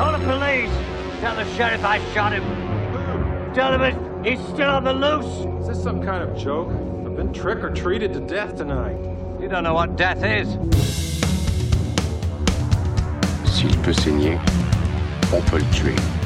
Call the police. Tell the sheriff I shot him. Tell him he's still on the loose. Is this some kind of joke? I've been trick or treated to death tonight. You don't know what death is. S'il peut saigner, on peut le tuer.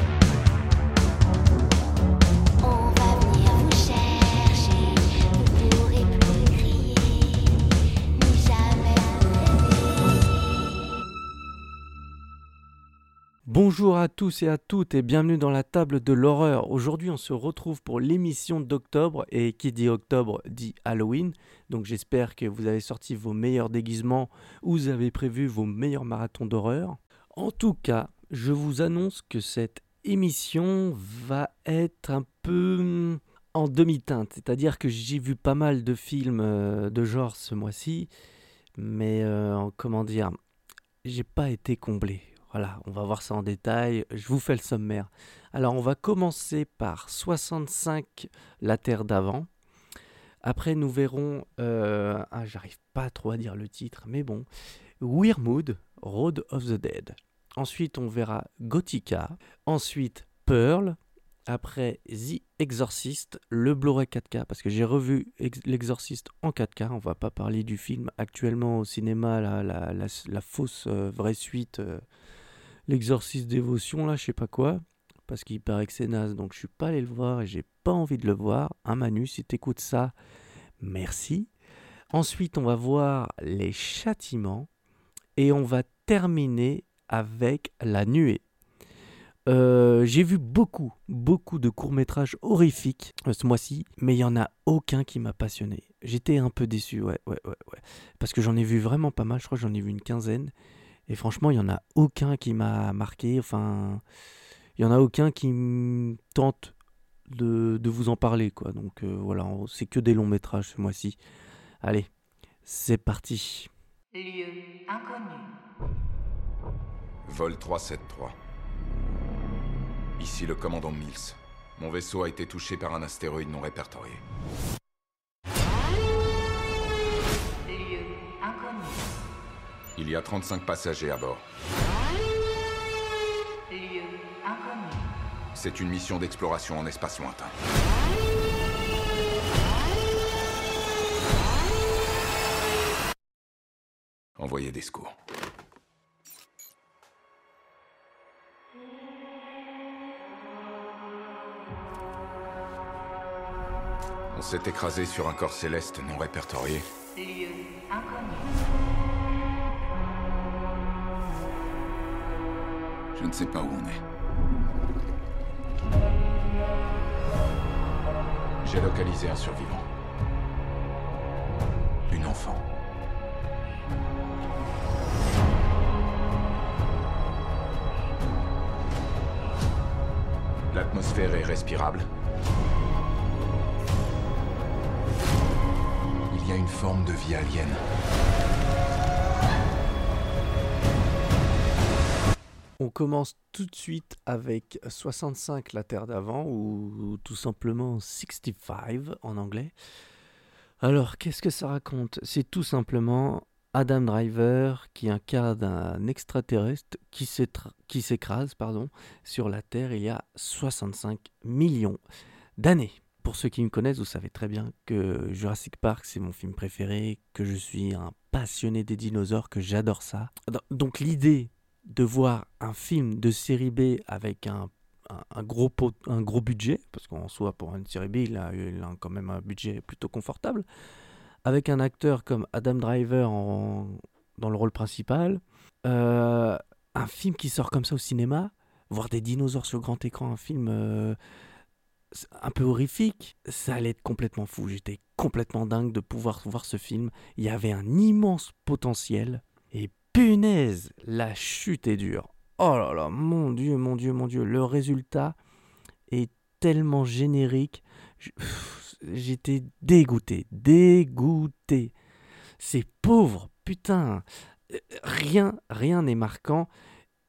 Bonjour à tous et à toutes et bienvenue dans la table de l'horreur. Aujourd'hui on se retrouve pour l'émission d'octobre et qui dit octobre dit Halloween. Donc j'espère que vous avez sorti vos meilleurs déguisements ou vous avez prévu vos meilleurs marathons d'horreur. En tout cas, je vous annonce que cette émission va être un peu hum, en demi-teinte. C'est-à-dire que j'ai vu pas mal de films euh, de genre ce mois-ci. Mais euh, comment dire, j'ai pas été comblé. Voilà, on va voir ça en détail. Je vous fais le sommaire. Alors, on va commencer par 65, la Terre d'avant. Après, nous verrons. euh, ah, j'arrive pas trop à dire le titre, mais bon. Weirmood, Road of the Dead. Ensuite, on verra Gothica. Ensuite, Pearl. Après, The Exorcist, le Blu-ray 4K, parce que j'ai revu Ex- L'Exorciste en 4K. On va pas parler du film actuellement au cinéma, la fausse euh, vraie suite. euh, L'exorciste dévotion, là, je sais pas quoi. Parce qu'il paraît que c'est naze, donc je suis pas allé le voir et j'ai pas envie de le voir. Un Manu, si t'écoutes ça, merci. Ensuite, on va voir les châtiments. Et on va terminer avec la nuée. Euh, j'ai vu beaucoup, beaucoup de courts-métrages horrifiques euh, ce mois-ci, mais il y en a aucun qui m'a passionné. J'étais un peu déçu, ouais, ouais, ouais, ouais. Parce que j'en ai vu vraiment pas mal, je crois que j'en ai vu une quinzaine. Et franchement, il y en a aucun qui m'a marqué. Enfin, il y en a aucun qui me tente de, de vous en parler, quoi. Donc euh, voilà, c'est que des longs métrages ce mois-ci. Allez, c'est parti. Lieu inconnu. Vol 373. Ici le commandant Mills. Mon vaisseau a été touché par un astéroïde non répertorié. Il y a 35 passagers à bord. Lieu inconnu. C'est une mission d'exploration en espace lointain. Envoyez des secours. On s'est écrasé sur un corps céleste non répertorié. Lieu inconnu. Je ne sais pas où on est. J'ai localisé un survivant. Une enfant. L'atmosphère est respirable. Il y a une forme de vie alien. On commence tout de suite avec 65 la Terre d'avant ou tout simplement 65 en anglais. Alors, qu'est-ce que ça raconte? C'est tout simplement Adam Driver qui incarne un extraterrestre qui s'écrase sur la Terre il y a 65 millions d'années. Pour ceux qui me connaissent, vous savez très bien que Jurassic Park, c'est mon film préféré, que je suis un passionné des dinosaures, que j'adore ça. Donc l'idée de voir un film de série B avec un, un, gros, pot- un gros budget, parce qu'en soi, pour une série B, il a, il a quand même un budget plutôt confortable, avec un acteur comme Adam Driver en- dans le rôle principal, euh, un film qui sort comme ça au cinéma, voir des dinosaures sur grand écran, un film euh, un peu horrifique, ça allait être complètement fou. J'étais complètement dingue de pouvoir voir ce film. Il y avait un immense potentiel. Punaise, la chute est dure. Oh là là, mon Dieu, mon Dieu, mon Dieu. Le résultat est tellement générique. J'étais dégoûté, dégoûté. C'est pauvre, putain. Euh, Rien, rien n'est marquant.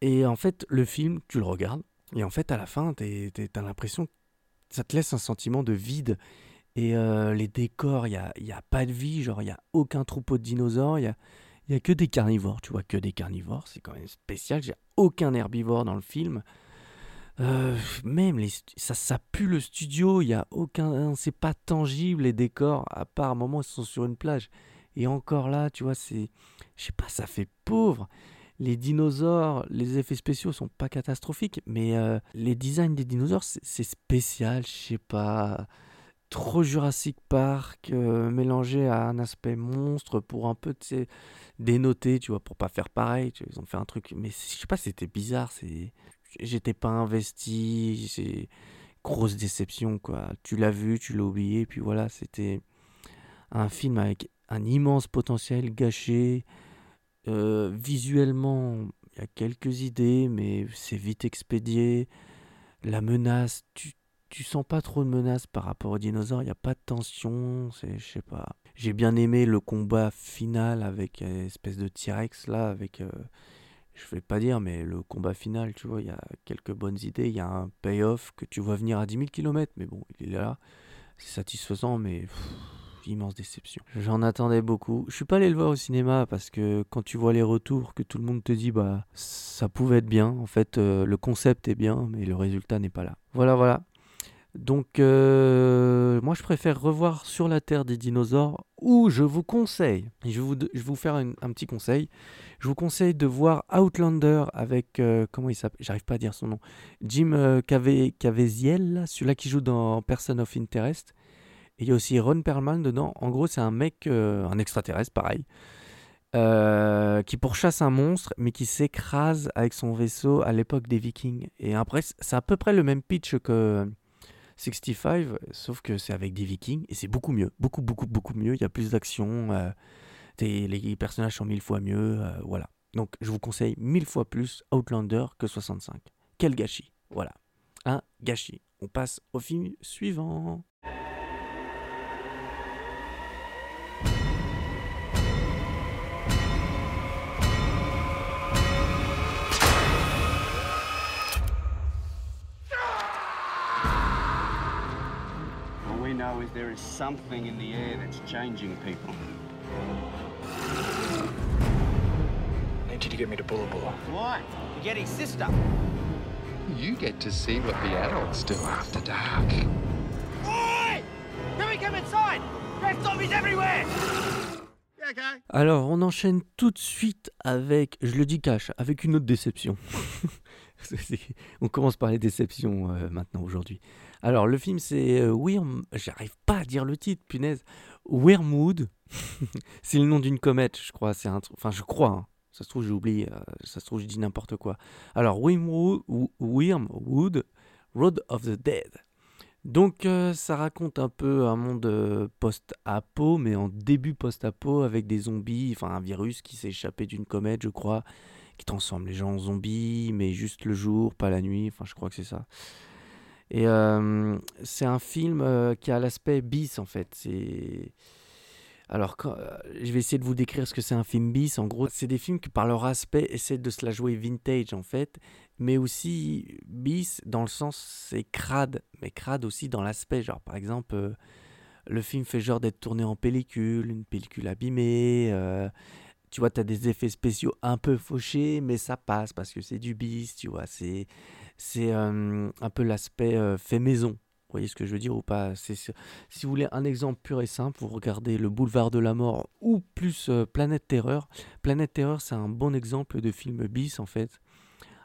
Et en fait, le film, tu le regardes. Et en fait, à la fin, t'as l'impression que ça te laisse un sentiment de vide. Et euh, les décors, il n'y a, y a pas de vie. Genre, il n'y a aucun troupeau de dinosaures. Il y a que des carnivores, tu vois, que des carnivores, c'est quand même spécial. J'ai aucun herbivore dans le film. Euh, même les, ça, ça pue le studio, il y a aucun, c'est pas tangible les décors, à part un moment ils sont sur une plage. Et encore là, tu vois, c'est, je sais pas, ça fait pauvre. Les dinosaures, les effets spéciaux sont pas catastrophiques, mais euh, les designs des dinosaures, c'est spécial, je sais pas. Trop Jurassic Park, euh, mélangé à un aspect monstre pour un peu, dénoter, tu vois, pour pas faire pareil. tu vois, ils ont fait un truc, mais je sais pas, c'était bizarre, c'est. J'étais pas investi, c'est. Grosse déception, quoi. Tu l'as vu, tu l'as oublié, puis voilà, c'était un film avec un immense potentiel gâché. Euh, visuellement, il y a quelques idées, mais c'est vite expédié. La menace, tu, tu sens pas trop de menace par rapport aux dinosaures, il n'y a pas de tension, c'est, je sais pas. J'ai bien aimé le combat final avec une espèce de T-Rex là, avec, euh, je vais pas dire, mais le combat final, tu vois, il y a quelques bonnes idées, il y a un payoff que tu vois venir à 10 000 km, mais bon, il est là, c'est satisfaisant, mais immense déception. J'en attendais beaucoup. Je suis pas allé le voir au cinéma parce que quand tu vois les retours, que tout le monde te dit, bah, ça pouvait être bien, en fait, euh, le concept est bien, mais le résultat n'est pas là. Voilà, voilà. Donc, euh, moi, je préfère revoir Sur la Terre des dinosaures, ou je vous conseille, je vais vous, je vous faire un petit conseil, je vous conseille de voir Outlander avec, euh, comment il s'appelle, j'arrive pas à dire son nom, Jim euh, celui-là qui joue dans Person of Interest, et il y a aussi Ron Perlman dedans, en gros, c'est un mec, euh, un extraterrestre, pareil, qui pourchasse un monstre, mais qui s'écrase avec son vaisseau à l'époque des Vikings. Et après, c'est à peu près le même pitch que 65, sauf que c'est avec des Vikings, et c'est beaucoup mieux, beaucoup, beaucoup, beaucoup mieux. Il y a plus d'action, euh, les personnages sont mille fois mieux, euh, voilà. Donc, je vous conseille mille fois plus Outlander que 65. Quel gâchis, voilà. Un gâchis. On passe au film suivant. Know is there is something in the air that's changing people. I need you to get me to Bulla Bulla. Why? To get his sister. You get to see what the adults do after dark. Oi! Can we come inside? There's zombies everywhere! Yeah, okay. Alors, on enchaîne tout de suite avec, je le dis cash, avec une autre déception. On commence par les déceptions euh, maintenant aujourd'hui. Alors, le film c'est euh, j'arrive pas à dire le titre, punaise. Wormwood, c'est le nom d'une comète, je crois. C'est un, enfin, je crois. hein. Ça se trouve, j'ai oublié. euh, ça se trouve, je dis n'importe quoi. Alors, Wormwood, Wormwood, Road of the Dead. Donc euh, ça raconte un peu un monde post-apo, mais en début post-apo avec des zombies, enfin un virus qui s'est échappé d'une comète, je crois, qui transforme les gens en zombies, mais juste le jour, pas la nuit, enfin je crois que c'est ça. Et euh, c'est un film euh, qui a l'aspect bis en fait. C'est alors euh, je vais essayer de vous décrire ce que c'est un film bis. En gros, c'est des films qui par leur aspect essaient de se la jouer vintage en fait, mais aussi bis dans le sens c'est crade, mais crade aussi dans l'aspect. Genre par exemple, le film fait genre d'être tourné en pellicule, une pellicule abîmée. Tu vois, tu as des effets spéciaux un peu fauchés, mais ça passe parce que c'est du bis, tu vois. C'est c'est euh, un peu l'aspect euh, fait maison. Vous voyez ce que je veux dire ou pas? C'est Si vous voulez un exemple pur et simple, vous regardez Le Boulevard de la Mort ou plus euh, Planète Terreur. Planète Terreur, c'est un bon exemple de film bis en fait.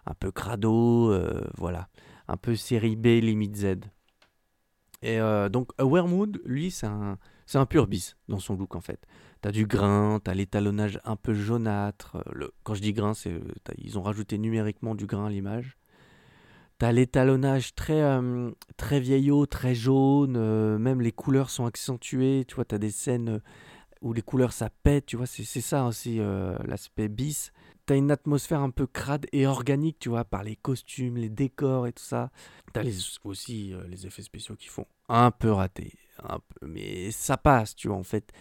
Un peu crado, voilà. Un peu série B, limite Z. Et donc, A Wormwood, lui, c'est un, c'est un pur bis dans son look en fait. T'as du grain, t'as l'étalonnage un peu jaunâtre. euh, Le, quand je dis grain, c'est euh, ils ont rajouté numériquement du grain à l'image. T'as l'étalonnage très, euh, très vieillot, très jaune. même les couleurs sont accentuées. Tu vois, t'as des scènes où les couleurs ça pète. Tu vois, c'est ça aussi l'aspect bis. T'as une atmosphère un peu crade et organique, tu vois, par les costumes, les décors et tout ça. T'as aussi les effets spéciaux qui font un peu rater, un peu, mais ça passe, tu vois, en fait.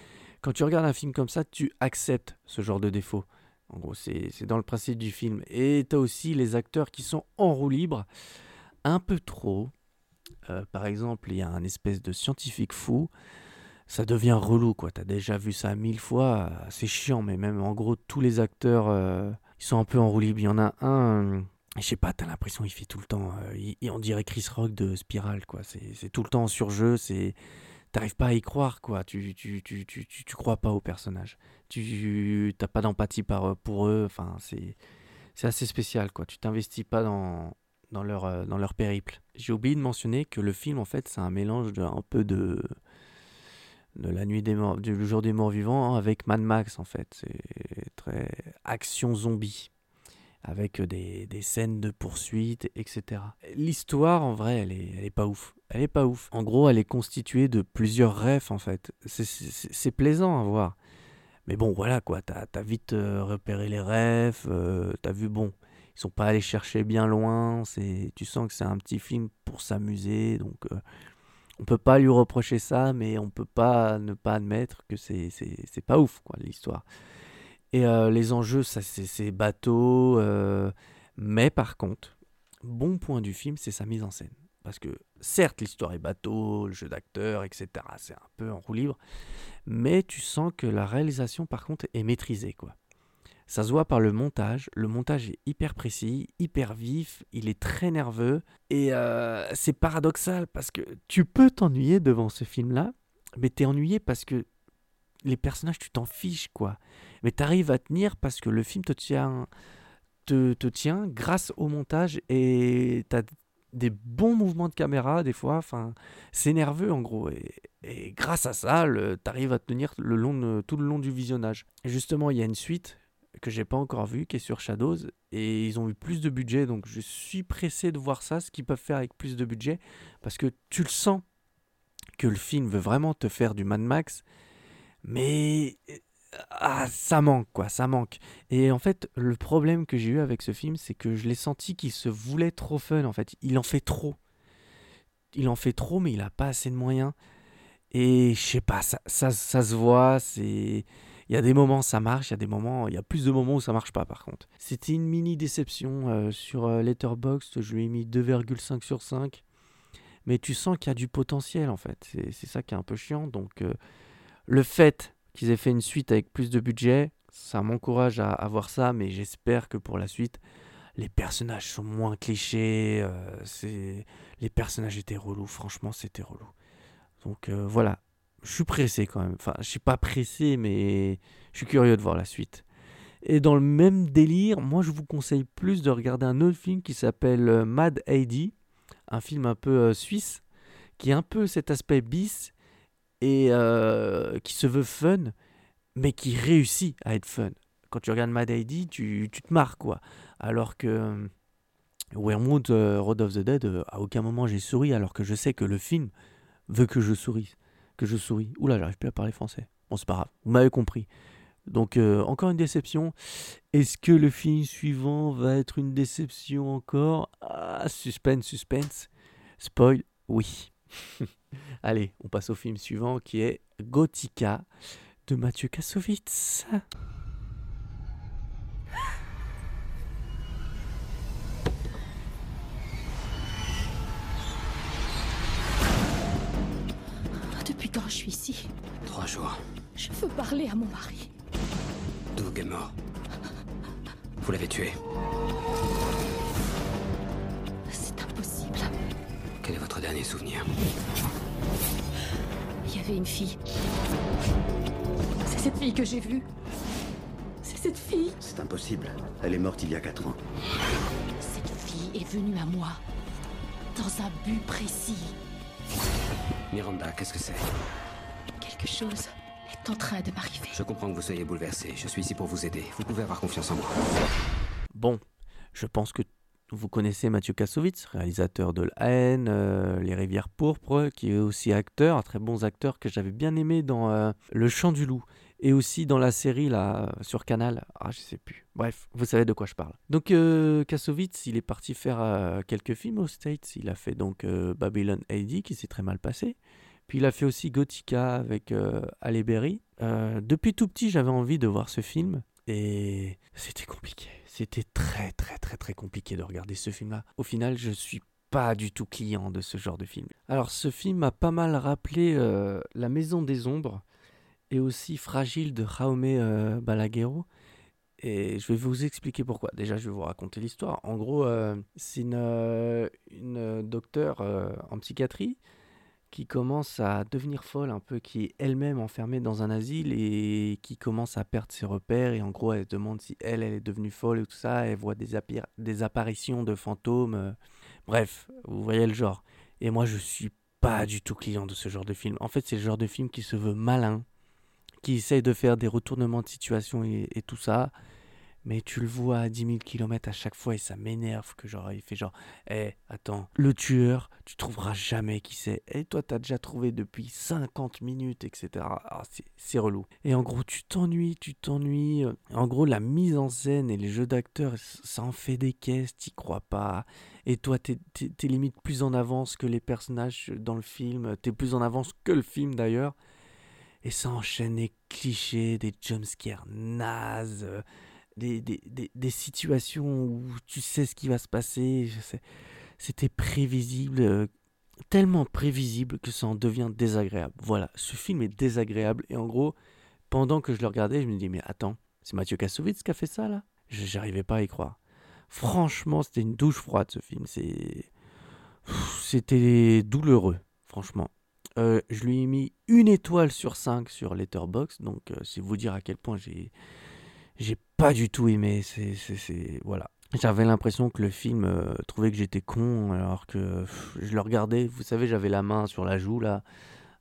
Quand tu regardes un film comme ça, tu acceptes ce genre de défaut. En gros, c'est dans le principe du film. Et t'as aussi les acteurs qui sont en roue libre, un peu trop. Euh, par exemple, il y a un espèce de scientifique fou. ça devient relou, quoi. T'as déjà vu ça mille fois, c'est chiant, mais même en gros, tous les acteurs, euh, ils sont un peu en roue libre. Il y en a un, je sais pas, t'as l'impression qu'il fait tout le temps, euh, il, il- on dirait Chris Rock de Spiral, quoi. C'est c'est tout le temps en surjeu, c'est. T'arrives pas à y croire, quoi. Tu, tu, tu, tu, tu, crois pas au personnage. Tu t'as pas d'empathie par, pour eux. Enfin, c'est c'est assez spécial, quoi. Tu t'investis pas dans, dans, leur, euh, dans leur périple. J'ai oublié de mentionner que le film, en fait, c'est un mélange de, un peu de, de la nuit des morts, du jour des morts vivants avec Mad Max, en fait. C'est très action zombie avec des, des scènes de poursuite, etc. L'histoire, en vrai, elle est, pas ouf. Elle est pas ouf. En gros, elle est constituée de plusieurs refs, en fait. C'est- plaisant à voir. Mais bon, voilà, quoi. T'as as vite euh, repéré les refs. euh, T'as vu, bon, ils sont pas allés chercher bien loin. Tu sens que c'est un petit film pour s'amuser. Donc, euh, on peut pas lui reprocher ça, mais on peut pas ne pas admettre que c'est pas ouf, quoi, l'histoire. Et euh, les enjeux, ça, c'est bateau. euh, mais par contre, bon point du film, c'est sa mise en scène. Parce que certes, l'histoire est bateau, le jeu d'acteur, etc. C'est un peu en roue libre. Mais tu sens que la réalisation, par contre, est maîtrisée. quoi. Ça se voit par le montage. Le montage est hyper précis, hyper vif. Il est très nerveux. Et euh, c'est paradoxal parce que tu peux t'ennuyer devant ce film-là. Mais t'es ennuyé parce que les personnages, tu t'en fiches, quoi. Mais t'arrives à tenir parce que le film te tient, te, te tient grâce au montage et t'as des bons mouvements de caméra des fois. Enfin, c'est nerveux en gros. Et, et grâce à ça, t'arrives à tenir le long de- tout le long du visionnage. Justement, il y a une suite que j'ai pas encore vue qui est sur Shadows et ils ont eu plus de budget donc je suis pressé de voir ça ce qu'ils peuvent faire avec plus de budget parce que tu le sens que le film veut vraiment te faire du Mad Max mais ah, ça manque quoi, ça manque. Et en fait, le problème que j'ai eu avec ce film, c'est que je l'ai senti qu'il se voulait trop fun en fait. Il en fait trop. Il en fait trop, mais il a pas assez de moyens. Et je sais pas, ça, ça, ça se voit, c'est... Il y a des moments ça marche, il y a des moments, il y a plus de moments où ça marche pas par contre. C'était une mini déception euh, sur euh, Letterboxd, je lui ai mis 2,5 sur 5. Mais tu sens qu'il y a du potentiel en fait, c'est ça qui est un peu chiant. Donc euh, le fait qu'ils aient fait une suite avec plus de budget, ça m'encourage à, voir ça, mais j'espère que pour la suite, les personnages sont moins clichés. euh, les personnages étaient relous, franchement, c'était relou. Donc euh, voilà, je suis pressé quand même. Enfin, je suis pas pressé, mais je suis curieux de voir la suite. Et dans le même délire, moi je vous conseille plus de regarder un autre film qui s'appelle euh, Mad AD, un film un peu suisse, qui a un peu cet aspect bis et euh, qui se veut fun, mais qui réussit à être fun. Quand tu regardes Mad ID, tu, tu te marres, quoi. Alors que euh, Wormwood, euh, Road of the Dead, euh, à aucun moment j'ai souri, alors que je sais que le film veut que je souris. Que je souris. Oula, j'arrive plus à parler français. Bon, c'est pas grave, vous m'avez compris. Donc, encore une déception. Est-ce que le film suivant va être une déception encore? Ah, suspense, suspense. Spoil, oui. Allez, on passe au film suivant qui est Gothica de Mathieu Kassovitz. Depuis quand je suis ici? Trois jours. Je veux parler à mon mari. Doug est mort. Vous l'avez tué. C'est impossible. Quel est votre dernier souvenir? Il y avait une fille. C'est cette fille que j'ai vue. C'est cette fille. C'est impossible. Elle est morte il y a quatre ans. Cette fille est venue à moi. Dans un but précis. Miranda, qu'est-ce que c'est? Quelque chose est en train de m'arriver. Je comprends que vous soyez bouleversé. Je suis ici pour vous aider. Vous pouvez avoir confiance en moi. Bon, je pense que vous connaissez Mathieu Kassovitz, réalisateur de La haine, euh, Les rivières pourpres, qui est aussi acteur, un très bon acteur que j'avais bien aimé dans euh, Le chant du loup et aussi dans la série là sur Canal. Ah, je sais plus. Bref, vous savez de quoi je parle. Donc euh, Kassovitz, il est parti faire euh, quelques films aux States. Il a fait donc Babylon AD qui s'est très mal passé. Puis il a fait aussi Gothica avec Halle Berry. Depuis tout petit, j'avais envie de voir ce film c'était compliqué. C'était très très très très compliqué de regarder ce film-là. Au final, je suis pas du tout client de ce genre de film. Alors ce film m'a pas mal rappelé euh, La Maison des Ombres et aussi Fragile de Jaume euh, Balaguerro. Et je vais vous expliquer pourquoi. Déjà, je vais vous raconter l'histoire. En gros, euh, c'est une, euh, une docteure en psychiatrie qui commence à devenir folle un peu, qui est elle-même enfermée dans un asile et qui commence à perdre ses repères. Et en gros, elle se demande si elle, elle est devenue folle et tout ça. Elle voit des, des apparitions de fantômes. euh. Bref, vous voyez le genre. Et moi, je suis pas du tout client de ce genre de film. En fait, c'est le genre de film qui se veut malin, qui essaye de faire des retournements de situation et tout ça. Mais tu le vois à 10 000 km à chaque fois et ça m'énerve que genre il fait genre Eh, attends, le tueur, tu trouveras jamais qui c'est. Et toi, t'as déjà trouvé depuis 50 minutes, etc. Ah, c'est- relou. Et en gros, tu t'ennuies, tu t'ennuies. En gros, la mise en scène et les jeux d'acteurs, ça en fait des caisses, t'y crois pas. Et toi, t'es limite plus en avance que les personnages dans le film. T'es plus en avance que le film d'ailleurs. Et ça enchaîne des clichés, des jumpscares nazes, des, des, des, situations où tu sais ce qui va se passer. C'était prévisible, euh, tellement prévisible que ça en devient désagréable. Voilà, ce film est désagréable. Et en gros, pendant que je le regardais, je me dis, mais attends, c'est Mathieu Kassovitz qui a fait ça là? J'arrivais pas à y croire. Franchement, c'était une douche froide ce film. C'était douloureux, franchement. Euh, je lui ai mis une étoile sur 5 sur Letterboxd, donc euh, c'est vous dire à quel point j'ai j'ai pas du tout aimé. C'est c'est- voilà. J'avais l'impression que le film euh, trouvait que j'étais con, alors que je le regardais. Vous savez, j'avais la main sur la joue là,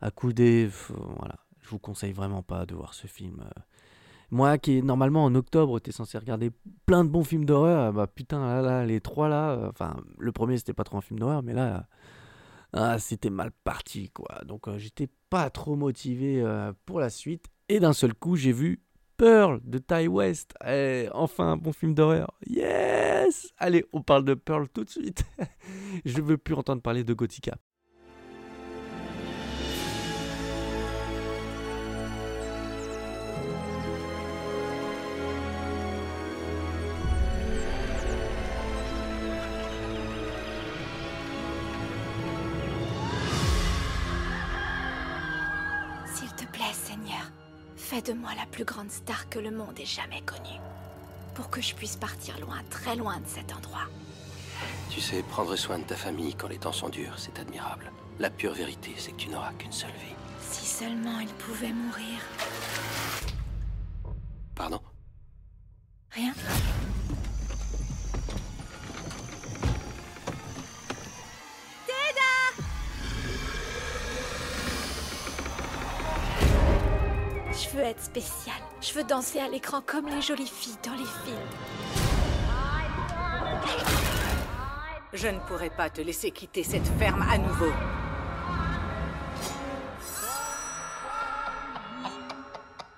accoudé. pff, voilà. Je vous conseille vraiment pas de voir ce film. euh. Moi, qui normalement en octobre, t'es censé regarder plein de bons films d'horreur. Bah putain, là, là, les trois là. euh, Enfin, le premier c'était pas trop un film d'horreur, mais là. Ah, c'était mal parti, quoi. Donc, j'étais pas trop motivé pour la suite. Et d'un seul coup, j'ai vu Pearl de Ty West. Eh, enfin, un bon film d'horreur. Yes Allez, on parle de Pearl tout de suite. Je veux plus entendre parler de Gothica. Fais de moi la plus grande star que le monde ait jamais connue. Pour que je puisse partir loin, très loin de cet endroit. Tu sais, prendre soin de ta famille quand les temps sont durs, c'est admirable. La pure vérité, c'est que tu n'auras qu'une seule vie. Si seulement il pouvait mourir. Je veux. Je danser à l'écran comme les jolies filles dans les films. Je ne pourrai pas te laisser quitter cette ferme à nouveau.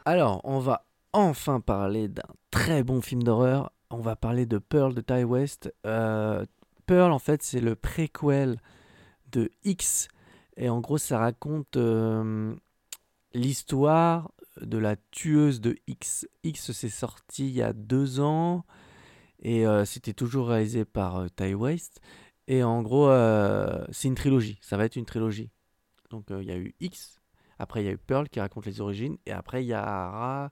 Alors, on va enfin parler d'un très bon film d'horreur. On va parler de Pearl de Ty West. Euh, Pearl, en fait, c'est le préquel de X. Et en gros, ça raconte euh, l'histoire de la tueuse de X. X, c'est sorti il y a deux ans. Et euh, c'était toujours réalisé par euh, Ty West. Et en gros, euh, c'est une trilogie. Ça va être une trilogie. Donc, euh, il y a eu X, après, il y a eu Pearl qui raconte les origines. Et après, il y aura.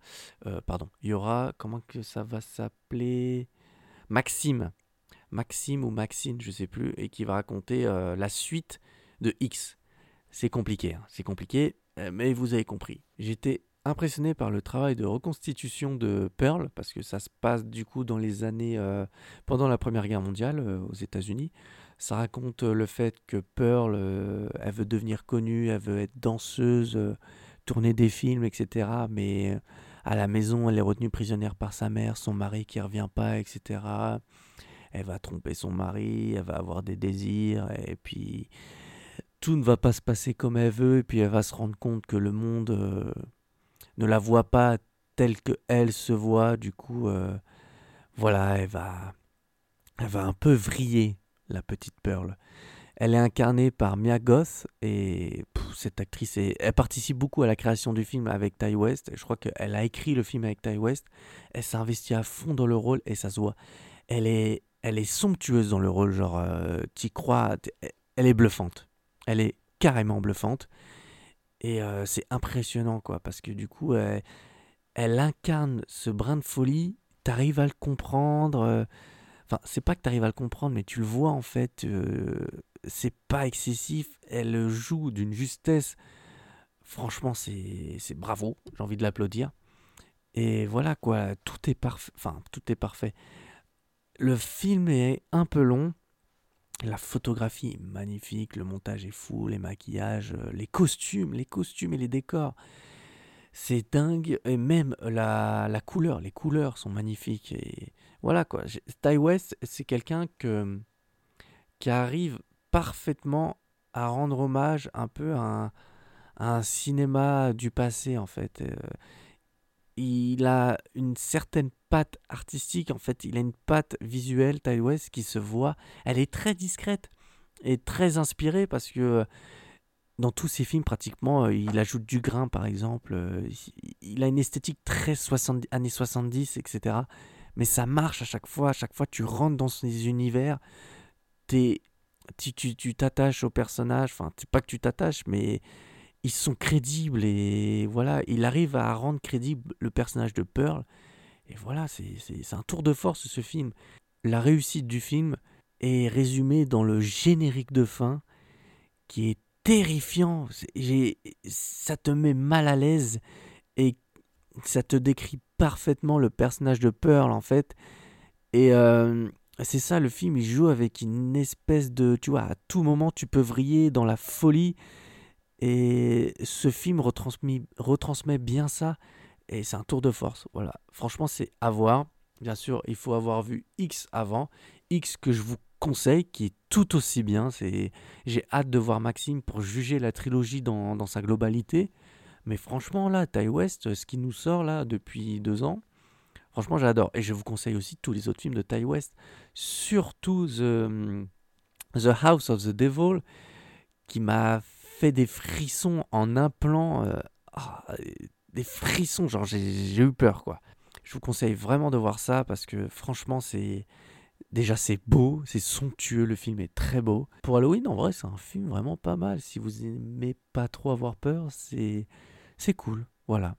pardon. Il y aura. Comment que ça va s'appeler? Maxime. Maxime ou Maxine, je sais plus. Et qui va raconter la suite de X. C'est compliqué. hein, C'est compliqué. mais vous avez compris. J'étais impressionné par le travail de reconstitution de Pearl. Parce que ça se passe du coup dans les années. euh, pendant la Première Guerre mondiale euh, aux États-Unis. Ça raconte euh, le fait que Pearl, elle veut devenir connue, elle veut être danseuse, tourner des films, etc. Mais à la maison, elle est retenue prisonnière par sa mère, son mari qui revient pas, etc. Elle va tromper son mari, elle va avoir des désirs, et puis tout ne va pas se passer comme elle veut, et puis elle va se rendre compte que le monde ne la voit pas telle que elle se voit. Du coup, euh, voilà, elle va, elle va un peu vriller la petite Pearl. Elle est incarnée par Mia Goth et cette actrice, elle participe beaucoup à la création du film avec Ty West. Je crois qu'elle a écrit le film avec Ty West. Elle s'est investie à fond dans le rôle et ça se voit. Elle est, elle est somptueuse dans le rôle, genre, euh, t'y crois, elle est bluffante. Elle est carrément bluffante. Et euh, c'est impressionnant, quoi, parce que du coup, elle, incarne ce brin de folie, t'arrives à le comprendre. euh, Enfin, c'est pas que t'arrives à le comprendre, mais tu le vois, en fait, euh, c'est pas excessif. Elle joue d'une justesse. Franchement, c'est c'est bravo, j'ai envie de l'applaudir. Et voilà, quoi, tout est parfait. Enfin, tout est parfait. Le film est un peu long. La photographie est magnifique, le montage est fou, les maquillages, euh, les costumes, les costumes et les décors. C'est dingue. Et même la, la couleur, les couleurs sont magnifiques. Et voilà quoi. Ty West, c'est quelqu'un que, qui arrive parfaitement à rendre hommage un peu à un, à un cinéma du passé en fait. Il a une certaine patte artistique, en fait, il a une patte visuelle, Ty West, qui se voit. Elle est très discrète et très inspirée parce que euh, dans tous ses films, pratiquement, euh, il ajoute du grain, par exemple. euh, il- a une esthétique très 70, années 70, etc. Mais ça marche à chaque fois. À chaque fois, tu rentres dans ces univers. Tu tu- tu t'attaches aux personnages. Enfin, c'est pas que tu t'attaches, mais ils sont crédibles. Et voilà, il arrive à rendre crédible le personnage de Pearl. Et voilà, c'est un tour de force ce film. La réussite du film est résumée dans le générique de fin qui est terrifiant. Ça te met mal à l'aise et ça te décrit parfaitement le personnage de Pearl en fait. Et euh, c'est ça, le film, il joue avec une espèce de... Tu vois, à tout moment, tu peux vriller dans la folie. Et ce film retransmet, retransmet bien ça. Et c'est un tour de force. Voilà. Franchement, c'est à voir. Bien sûr, il faut avoir vu X avant. X que je vous conseille, qui est tout aussi bien. C'est, j'ai hâte de voir Maxime pour juger la trilogie dans, dans sa globalité. Mais franchement, là, Ty West, ce qui nous sort là depuis deux ans, franchement, j'adore. Et je vous conseille aussi tous les autres films de Ty West, surtout The, The House of the Devil, qui m'a fait des frissons en un plan. euh, ah, des frissons, genre j'ai j'ai eu peur quoi. Je vous conseille vraiment de voir ça parce que franchement c'est déjà c'est beau, c'est somptueux, le film est très beau. Pour Halloween en vrai c'est un film vraiment pas mal. Si vous aimez pas trop avoir peur, c'est c'est cool. Voilà.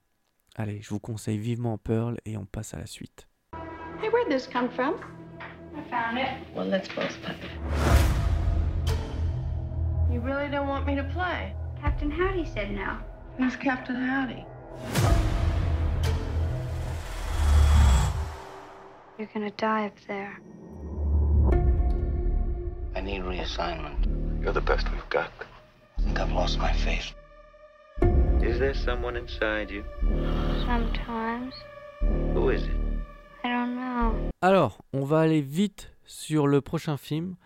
Allez, je vous conseille vivement Pearl et on passe à la suite. Hey, where'd this come from? I found it. Well, let's both play. You really don't want me to play? Captain Howdy said no. Who's Captain Howdy? You're gonna die up there. I need reassignment. You're the best we've got. I think I've lost my faith. Is there someone inside you? Sometimes. Who is it? I don't know. Alors, on va aller vite sur le prochain film,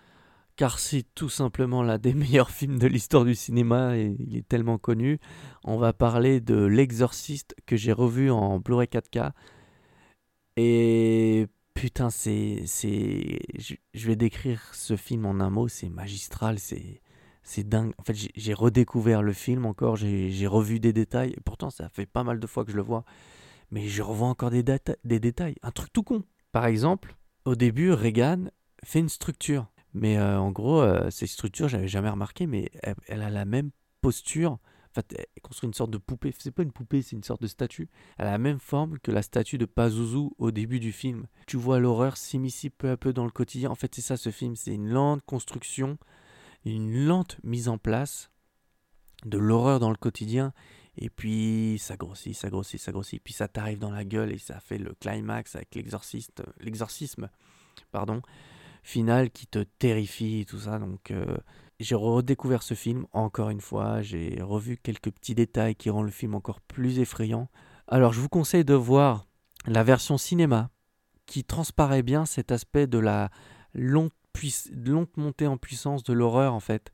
car c'est tout simplement l'un des meilleurs films de l'histoire du cinéma et il est tellement connu. On va parler de L'Exorciste que j'ai revu en Blu-ray 4K. Et putain, c'est. je, vais décrire ce film en un mot, c'est magistral, c'est. C'est dingue. En fait, j'ai- redécouvert le film encore, j'ai revu des détails. Et pourtant, ça fait pas mal de fois que je le vois. Mais je revois encore des, des détails. Un truc tout con. Par exemple, au début, Reagan fait une structure. Mais euh, en gros, euh, ces structures, j'avais jamais remarqué, mais elle, elle a la même posture. En fait, elle construit une sorte de poupée. C'est pas une poupée, c'est une sorte de statue. Elle a la même forme que la statue de Pazuzu au début du film. Tu vois l'horreur s'immiscer peu à peu dans le quotidien. En fait, c'est ça ce film. C'est une lente construction, une lente mise en place de l'horreur dans le quotidien. Et puis ça grossit, ça grossit, ça grossit. Puis ça t'arrive dans la gueule et ça fait le climax avec l'exorciste, l'exorcisme, pardon, final qui te terrifie et tout ça. Donc euh, j'ai redécouvert ce film encore une fois. J'ai revu quelques petits détails qui rendent le film encore plus effrayant. Alors je vous conseille de voir la version cinéma qui transparaît bien cet aspect de la longue, longue montée en puissance de l'horreur en fait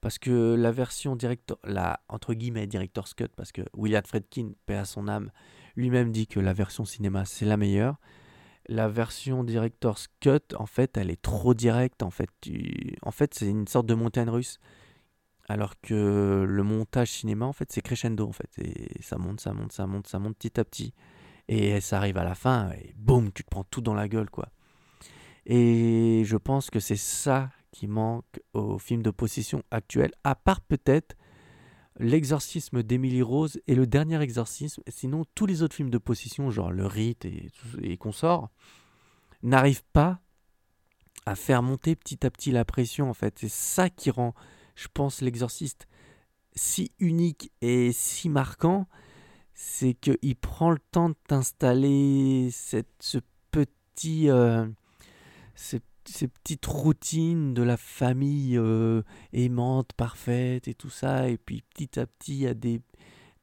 parce que la version director, la entre guillemets director's cut, parce que William Fredkin, paix à son âme, lui-même dit que la version cinéma c'est la meilleure. La version director's cut, en fait, elle est trop directe. En fait, en fait, c'est une sorte de montagne russe, alors que le montage cinéma, en fait, c'est crescendo, en fait, et ça monte, ça monte, ça monte, ça monte petit à petit, et ça arrive à la fin, et boum, tu te prends tout dans la gueule, quoi. Et je pense que c'est ça qui manque au film de possession actuel, à part peut-être l'exorcisme d'Emily Rose et le dernier exorcisme. Sinon, tous les autres films de possession, genre Le Rite et, et consorts, n'arrivent pas à faire monter petit à petit la pression, en fait. C'est ça qui rend, je pense, l'exorciste si unique et si marquant, c'est qu'il prend le temps de t'installer cette, ce petit, euh, ces, petites routines de la famille euh, aimante, parfaite et tout ça. Et puis petit à petit, il y a des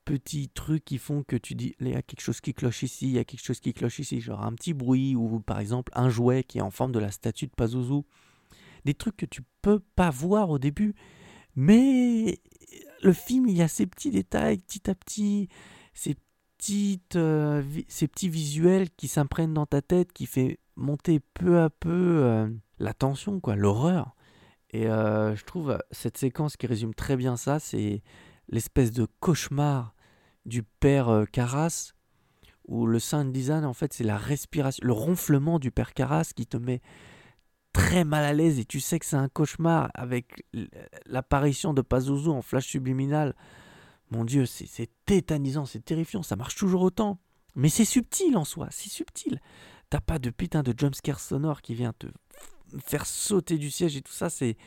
petits trucs qui font que tu dis, il y a quelque chose qui cloche ici, il y a quelque chose qui cloche ici, genre un petit bruit ou par exemple un jouet qui est en forme de la statue de Pazuzu. Des trucs que tu peux pas voir au début, mais le film, il y a ces petits détails, petit à petit, ces, petites, euh, ces petits visuels qui s'imprègnent dans ta tête, qui fait monter peu à peu euh, la tension, quoi, l'horreur. Et euh, je trouve cette séquence qui résume très bien ça, c'est l'espèce de cauchemar du père Carras, où le sound design, en fait, c'est la respiration, le ronflement du père Carras qui te met très mal à l'aise et tu sais que c'est un cauchemar avec l'apparition de Pazuzu en flash subliminal. Mon Dieu, c'est tétanisant, c'est terrifiant, ça marche toujours autant. Mais c'est subtil en soi, c'est subtil. T'as pas de putain de jumpscare sonore qui vient te faire sauter du siège et tout ça. C'est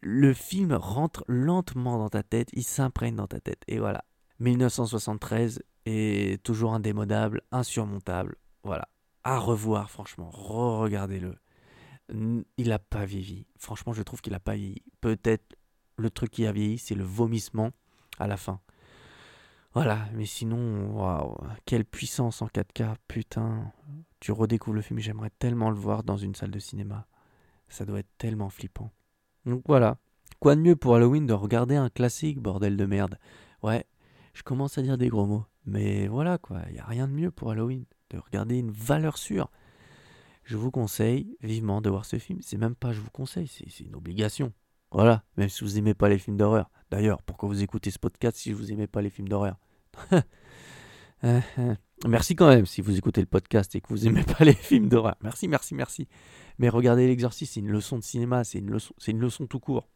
le film rentre lentement dans ta tête, il s'imprègne dans ta tête et voilà. 1973 est toujours indémodable, insurmontable. Voilà, à revoir franchement, re-regardez-le il n'a pas vieilli. Franchement, je trouve qu'il n'a pas vieilli. Peut-être le truc qui a vieilli, c'est le vomissement à la fin. Voilà, mais sinon, waouh, quelle puissance en 4K, putain. Tu redécouvres le film, j'aimerais tellement le voir dans une salle de cinéma. Ça doit être tellement flippant. Donc voilà, quoi de mieux pour Halloween de regarder un classique, bordel de merde? Ouais, je commence à dire des gros mots, mais voilà quoi, il n'y a rien de mieux pour Halloween, de regarder une valeur sûre je vous conseille vivement de voir ce film. C'est même pas je vous conseille, c'est une obligation. Voilà, même si vous aimez pas les films d'horreur. D'ailleurs, pourquoi vous écoutez ce podcast si vous aimez pas les films d'horreur Merci quand même si vous écoutez le podcast et que vous aimez pas les films d'horreur. Merci, merci, merci. Mais regardez l'exorcisme, c'est une leçon de cinéma, c'est une leçon, c'est une leçon tout court.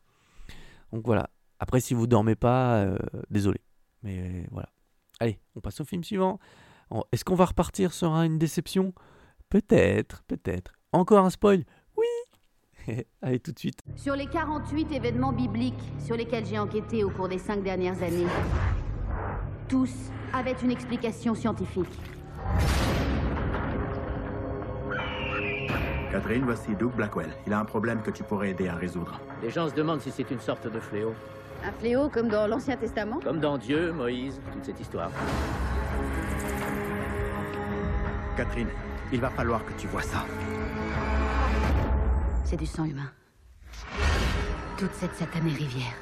Donc voilà. Après, si vous dormez pas, euh, désolé. Mais voilà. Allez, on passe au film suivant. Est-ce qu'on va repartir sur une déception? Peut-être, peut-être. Encore un spoil? Allez, tout de suite. Sur les 48 événements bibliques sur lesquels j'ai enquêté au cours des cinq dernières années, tous avaient une explication scientifique. Catherine, voici Doug Blackwell. Il a un problème que tu pourrais aider à résoudre. Les gens se demandent si c'est une sorte de fléau. Un fléau comme dans l'Ancien Testament? Comme dans Dieu, Moïse, toute cette histoire. Catherine, il va falloir que tu vois ça. C'est du sang humain. Toute cette satanée rivière.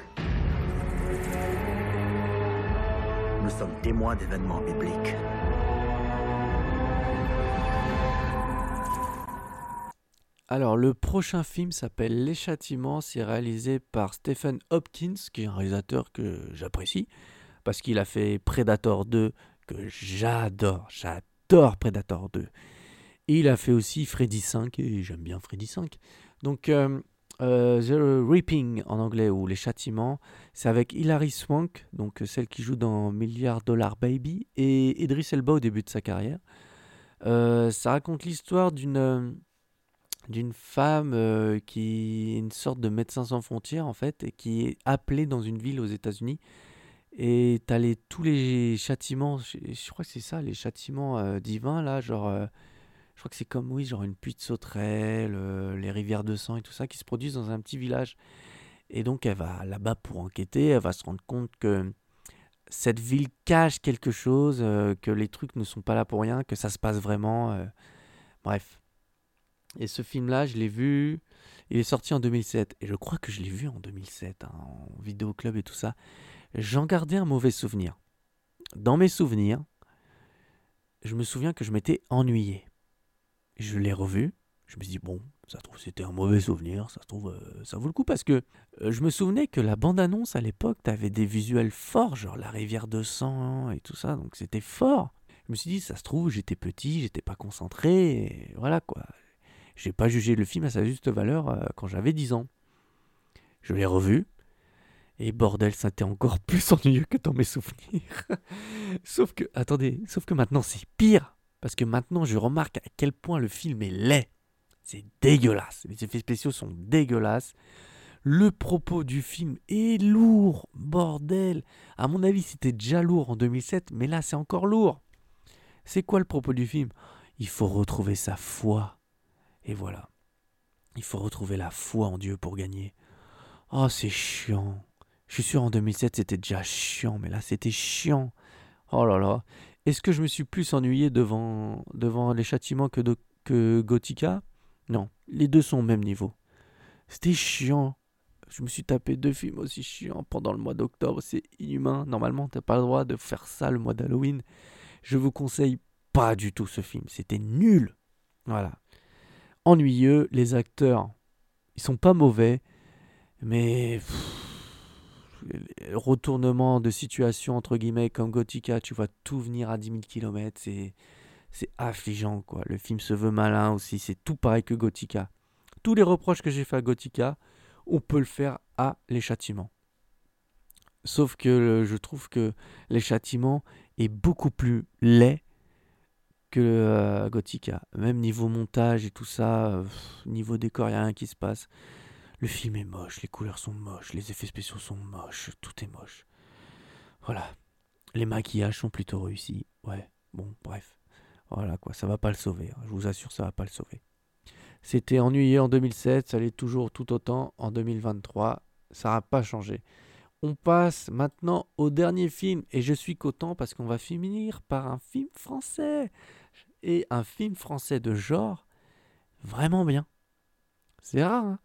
Nous sommes témoins d'événements bibliques. Alors, le prochain film s'appelle Les Châtiments. C'est réalisé par Stephen Hopkins, qui est un réalisateur que j'apprécie, parce qu'il a fait Predator 2, que j'adore. J'adore Predator 2 il a fait aussi Freddy 5, et j'aime bien Freddy 5. Donc, euh, euh, The Reaping en anglais, ou Les Châtiments, c'est avec Hilary Swank, donc celle qui joue dans Milliard Dollar Baby, et Idris Elba au début de sa carrière. Euh, ça raconte l'histoire d'une d'une femme qui est une sorte de médecin sans frontières en fait et qui est appelée dans une ville aux États-Unis et t'as les tous les châtiments je crois que c'est ça les châtiments divins là genre je crois que c'est comme, oui, genre une pluie de sauterelles, euh, les rivières de sang et tout ça qui se produisent dans un petit village. Et donc elle va là-bas pour enquêter, elle va se rendre compte que cette ville cache quelque chose, euh, que les trucs ne sont pas là pour rien, que ça se passe vraiment. Euh, bref. Et ce film-là, je l'ai vu, il est sorti en 2007. Et je crois que je l'ai vu en 2007, hein, en vidéo club et tout ça. J'en gardais un mauvais souvenir. Dans mes souvenirs, je me souviens que je m'étais ennuyé. Je l'ai revu. Je me suis dit, bon, ça se trouve, c'était un mauvais souvenir. Ça se trouve, euh, ça vaut le coup parce que euh, je me souvenais que la bande-annonce à l'époque, t'avais des visuels forts, genre la rivière de sang et tout ça. Donc c'était fort. Je me suis dit, ça se trouve, j'étais petit, j'étais pas concentré. Et voilà quoi. J'ai pas jugé le film à sa juste valeur euh, quand j'avais 10 ans. Je l'ai revu. Et bordel, ça encore plus ennuyeux que dans mes souvenirs. sauf que, attendez, sauf que maintenant c'est pire. Parce que maintenant je remarque à quel point le film est laid. C'est dégueulasse. Les effets spéciaux sont dégueulasses. Le propos du film est lourd, bordel. À mon avis, c'était déjà lourd en 2007, mais là, c'est encore lourd. C'est quoi le propos du film? Il faut retrouver sa foi. Et voilà. Il faut retrouver la foi en Dieu pour gagner. Oh, c'est chiant. Je suis sûr en 2007 c'était déjà chiant, mais là c'était chiant. Oh là là. Est-ce que je me suis plus ennuyé devant, devant les châtiments que, de, que Gothica? Non, les deux sont au même niveau. C'était chiant. Je me suis tapé deux films aussi chiants pendant le mois d'octobre. C'est inhumain. Normalement, t'as pas le droit de faire ça le mois d'Halloween. Je vous conseille pas du tout ce film. C'était nul. Voilà. Ennuyeux. Les acteurs, ils sont pas mauvais. Mais retournement de situation entre guillemets comme Gothica, tu vois tout venir à 10 000 km, c'est affligeant quoi. Le film se veut malin aussi, c'est tout pareil que Gothica. Tous les reproches que j'ai fait à Gothica, on peut le faire à Les Châtiments. Sauf que je trouve que Les Châtiments est beaucoup plus laid que euh, Gothica. Même niveau montage et tout ça, niveau décor, il n'y a rien qui se passe. Le film est moche, les couleurs sont moches, les effets spéciaux sont moches, tout est moche. Voilà. Les maquillages sont plutôt réussis. Ouais, bon, bref. Voilà quoi, ça va pas le sauver. Hein. Je vous assure, ça va pas le sauver. C'était ennuyeux en 2007, ça l'est toujours tout autant en 2023. Ça n'a pas changé. On passe maintenant au dernier film et je suis content parce qu'on va finir par un film français. Et un film français de genre vraiment bien. C'est rare, hein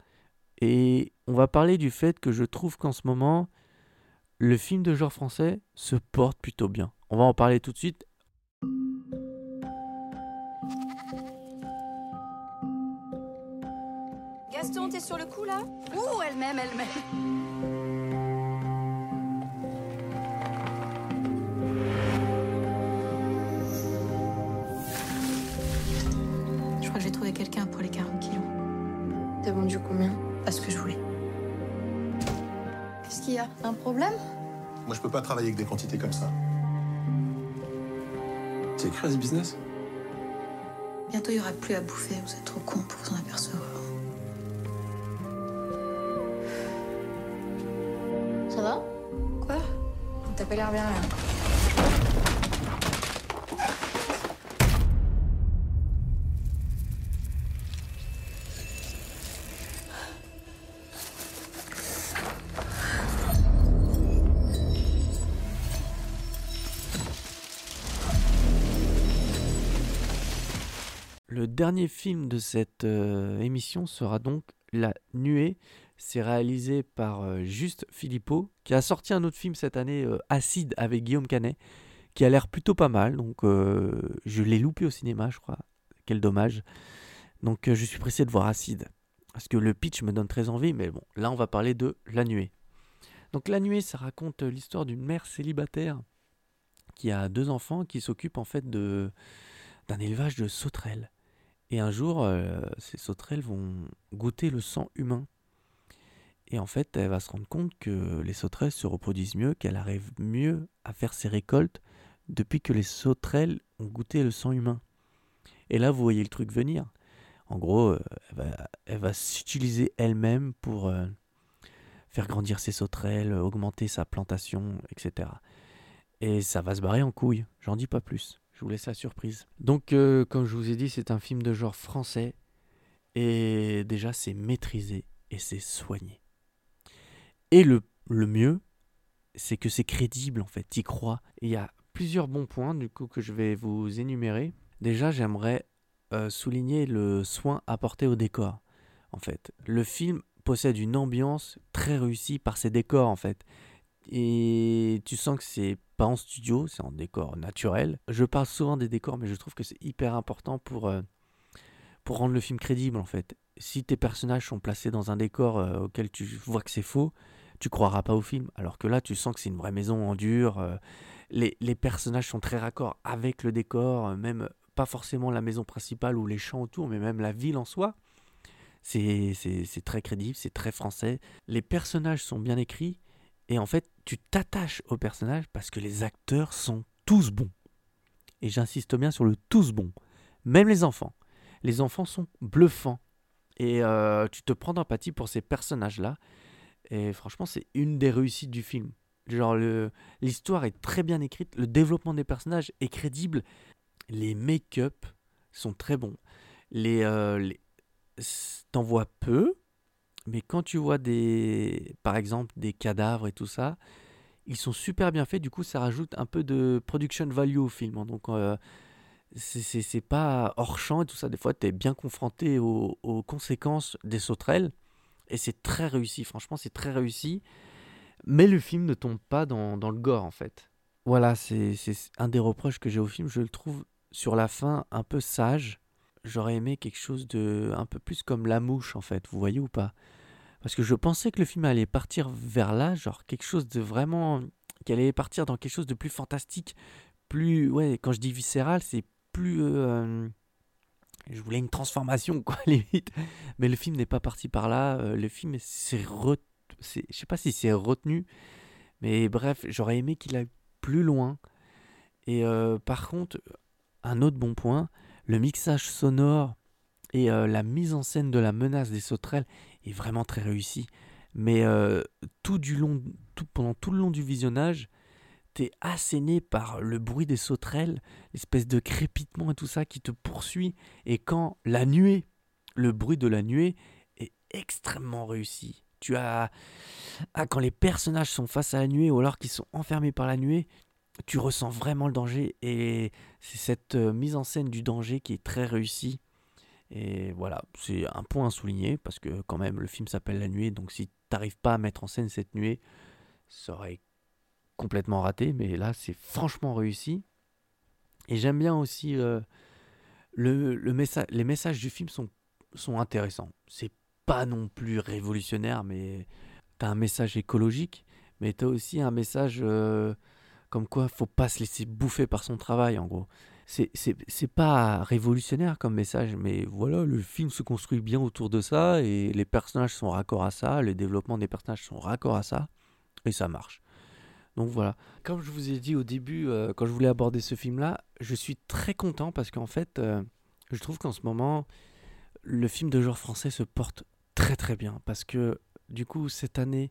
et on va parler du fait que je trouve qu'en ce moment, le film de genre français se porte plutôt bien. On va en parler tout de suite. Gaston, t'es sur le coup là? Ouh, elle-même, elle-même. Je crois que j'ai trouvé quelqu'un pour les 40 kilos. T'as vendu combien? Pas ce que je voulais. Qu'est-ce qu'il y a? Un problème? Moi, je peux pas travailler avec des quantités comme ça. C'est écrit à ce business? Bientôt, il y aura plus à bouffer. Vous êtes trop con pour vous en apercevoir. Ça va? Quoi? T'as pas l'air bien là. Le dernier film de cette euh, émission sera donc La Nuée. C'est réalisé par euh, Juste Philippot, qui a sorti un autre film cette année, euh, Acide, avec Guillaume Canet, qui a l'air plutôt pas mal. Donc je l'ai loupé au cinéma, je crois. Quel dommage. Donc je suis pressé de voir Acide. Parce que le pitch me donne très envie, mais bon, là on va parler de La Nuée. Donc La Nuée, ça raconte l'histoire d'une mère célibataire qui a deux enfants, qui s'occupe en fait d'un élevage de sauterelles. Et un jour, euh, ces sauterelles vont goûter le sang humain. Et en fait, elle va se rendre compte que les sauterelles se reproduisent mieux, qu'elle arrive mieux à faire ses récoltes depuis que les sauterelles ont goûté le sang humain. Et là, vous voyez le truc venir. En gros, euh, elle va, s'utiliser elle-même pour euh, faire grandir ses sauterelles, augmenter sa plantation, etc. Et ça va se barrer en couille, j'en dis pas plus. Je vous laisse la surprise. Donc, euh, comme je vous ai dit, c'est un film de genre français. Et déjà, c'est maîtrisé et c'est soigné. Et le, le mieux, c'est que c'est crédible en fait, y crois. Il y a plusieurs bons points du coup que je vais vous énumérer. Déjà, j'aimerais euh, souligner le soin apporté au décor. En fait, le film possède une ambiance très réussie par ses décors en fait. Et tu sens que c'est pas en studio, c'est en décor naturel. Je parle souvent des décors, mais je trouve que c'est hyper important pour, euh, pour rendre le film crédible en fait. Si tes personnages sont placés dans un décor euh, auquel tu vois que c'est faux, tu croiras pas au film. Alors que là, tu sens que c'est une vraie maison en dur. euh, les, les personnages sont très raccords avec le décor, même pas forcément la maison principale ou les champs autour, mais même la ville en soi. C'est très crédible, c'est très français. Les personnages sont bien écrits. Et en fait, tu t'attaches aux personnages parce que les acteurs sont tous bons. Et j'insiste bien sur le tous bons. Même les enfants. Les enfants sont bluffants. Et euh, tu te prends d'empathie pour ces personnages-là. Et franchement, c'est une des réussites du film. Genre, l'histoire est très bien écrite, le développement des personnages est crédible, les make-up sont très bons. Les, euh, les... T'en vois peu, mais quand tu vois des, par exemple, des cadavres et tout ça, ils sont super bien faits. Du coup, ça rajoute un peu de production value au film. Hein. Donc, euh, c'est pas hors champ et tout ça. Des fois, tu es bien confronté aux, conséquences des sauterelles. Et c'est très réussi. Franchement, c'est très réussi. Mais le film ne tombe pas dans, dans le gore, en fait. Voilà, c'est un des reproches que j'ai au film. Je le trouve, sur la fin, un peu sage. J'aurais aimé quelque chose de un peu plus comme La Mouche, en fait. Vous voyez ou pas? Parce que je pensais que le film allait partir vers là, genre quelque chose de vraiment... Qu'il allait partir dans quelque chose de plus fantastique, plus... Ouais, quand je dis viscéral, c'est plus... Euh, je voulais une transformation, quoi, limite. Mais le film n'est pas parti par là. Euh, le film s'est je sais pas si c'est retenu, mais bref, j'aurais aimé qu'il aille plus loin. Et euh, par contre, un autre bon point, le mixage sonore et la mise en scène de la menace des sauterelles est vraiment très réussi. Mais euh, tout du long, tout, pendant tout le long du visionnage, t'es asséné par le bruit des sauterelles, l'espèce de crépitement et tout ça qui te poursuit. Et quand la nuée, le bruit de la nuée est extrêmement réussi. Tu as. Ah, quand les personnages sont face à la nuée ou alors qu'ils sont enfermés par la nuée, tu ressens vraiment le danger et c'est cette euh, mise en scène du danger qui est très réussie. Et voilà, c'est un point à souligner parce que quand même le film s'appelle La Nuée, donc si t'arrives pas à mettre en scène cette nuée, ça aurait complètement raté, mais là c'est franchement réussi. Et j'aime bien aussi euh, le, le message, les messages du film sont, sont intéressants. C'est pas non plus révolutionnaire, mais tu as un message écologique, mais tu as aussi un message euh, comme quoi faut pas se laisser bouffer par son travail, en gros. C'est pas révolutionnaire comme message, mais voilà, le film se construit bien autour de ça, et les personnages sont raccords à ça, le développement des personnages sont raccords à ça, et ça marche. Donc voilà, comme je vous ai dit au début, euh, quand je voulais aborder ce film-là, je suis très content parce qu'en fait, euh, je trouve qu'en ce moment, le film de genre français se porte très très bien parce que du coup cette année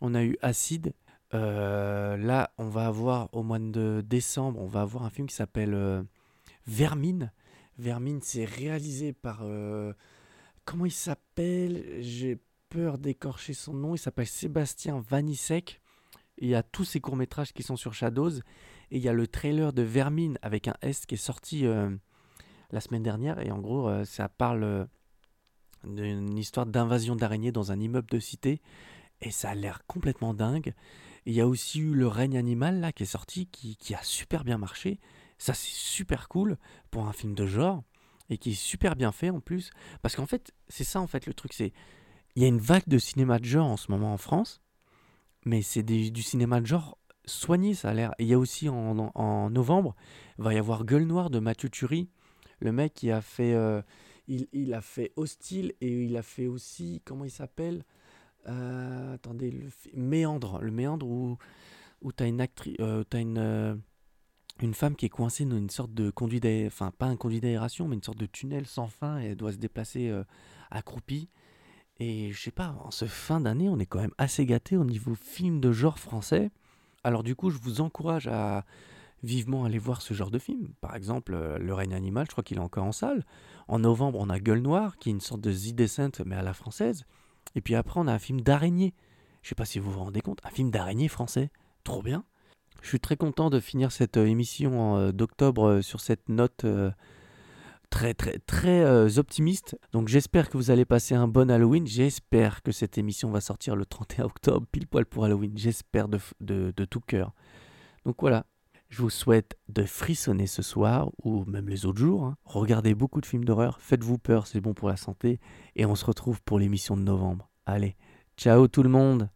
on a eu Acide. Euh, là on va avoir au mois de décembre on va avoir un film qui s'appelle Vermine. Vermine c'est réalisé par euh, comment il s'appelle? J'ai peur d'écorcher son nom. Il s'appelle Sébastien Vanissek. Il y a tous ses courts métrages qui sont sur Shadows et il y a le trailer de Vermine avec un S qui est sorti la semaine dernière et en gros ça parle d'une histoire d'invasion d'araignées dans un immeuble de cité. Et ça a l'air complètement dingue. Il y a aussi eu Le règne animal là qui est sorti, qui a super bien marché. Ça c'est super cool pour un film de genre et qui est super bien fait en plus. Parce qu'en fait, c'est ça en fait le truc, c'est il y a une vague de cinéma de genre en ce moment en France, mais c'est du cinéma de genre soigné, ça a l'air. Il y a aussi en, en, novembre, il va y avoir Gueule Noire de Mathieu Turi, le mec qui a fait euh, il, a fait Hostile et il a fait aussi, comment il s'appelle euh, Attendez, le Méandre. Le Méandre où, où tu as une actrice, euh, as une, une femme qui est coincée dans une sorte de conduit d'aération, enfin pas un conduit d'aération, mais une sorte de tunnel sans fin et elle doit se déplacer accroupie. Et je sais pas, en ce fin d'année, on est quand même assez gâté au niveau film de genre français. Alors du coup, je vous encourage à vivement aller voir ce genre de film. Par exemple, euh, Le règne animal, je crois qu'il est encore en salle. En novembre, on a Gueule Noire, qui est une sorte de The Descent, mais à la française. Et puis après, on a un film d'araignée. Je sais pas si vous vous rendez compte, un film d'araignée français. Trop bien. Je suis très content de finir cette euh, émission euh, d'octobre sur cette note très très très optimiste. Donc j'espère que vous allez passer un bon Halloween. J'espère que cette émission va sortir le 31 octobre, pile poil pour Halloween. J'espère de, de tout cœur. Donc voilà, je vous souhaite de frissonner ce soir ou même les autres jours. Hein. Regardez beaucoup de films d'horreur, faites-vous peur, c'est bon pour la santé. Et on se retrouve pour l'émission de novembre. Allez, ciao tout le monde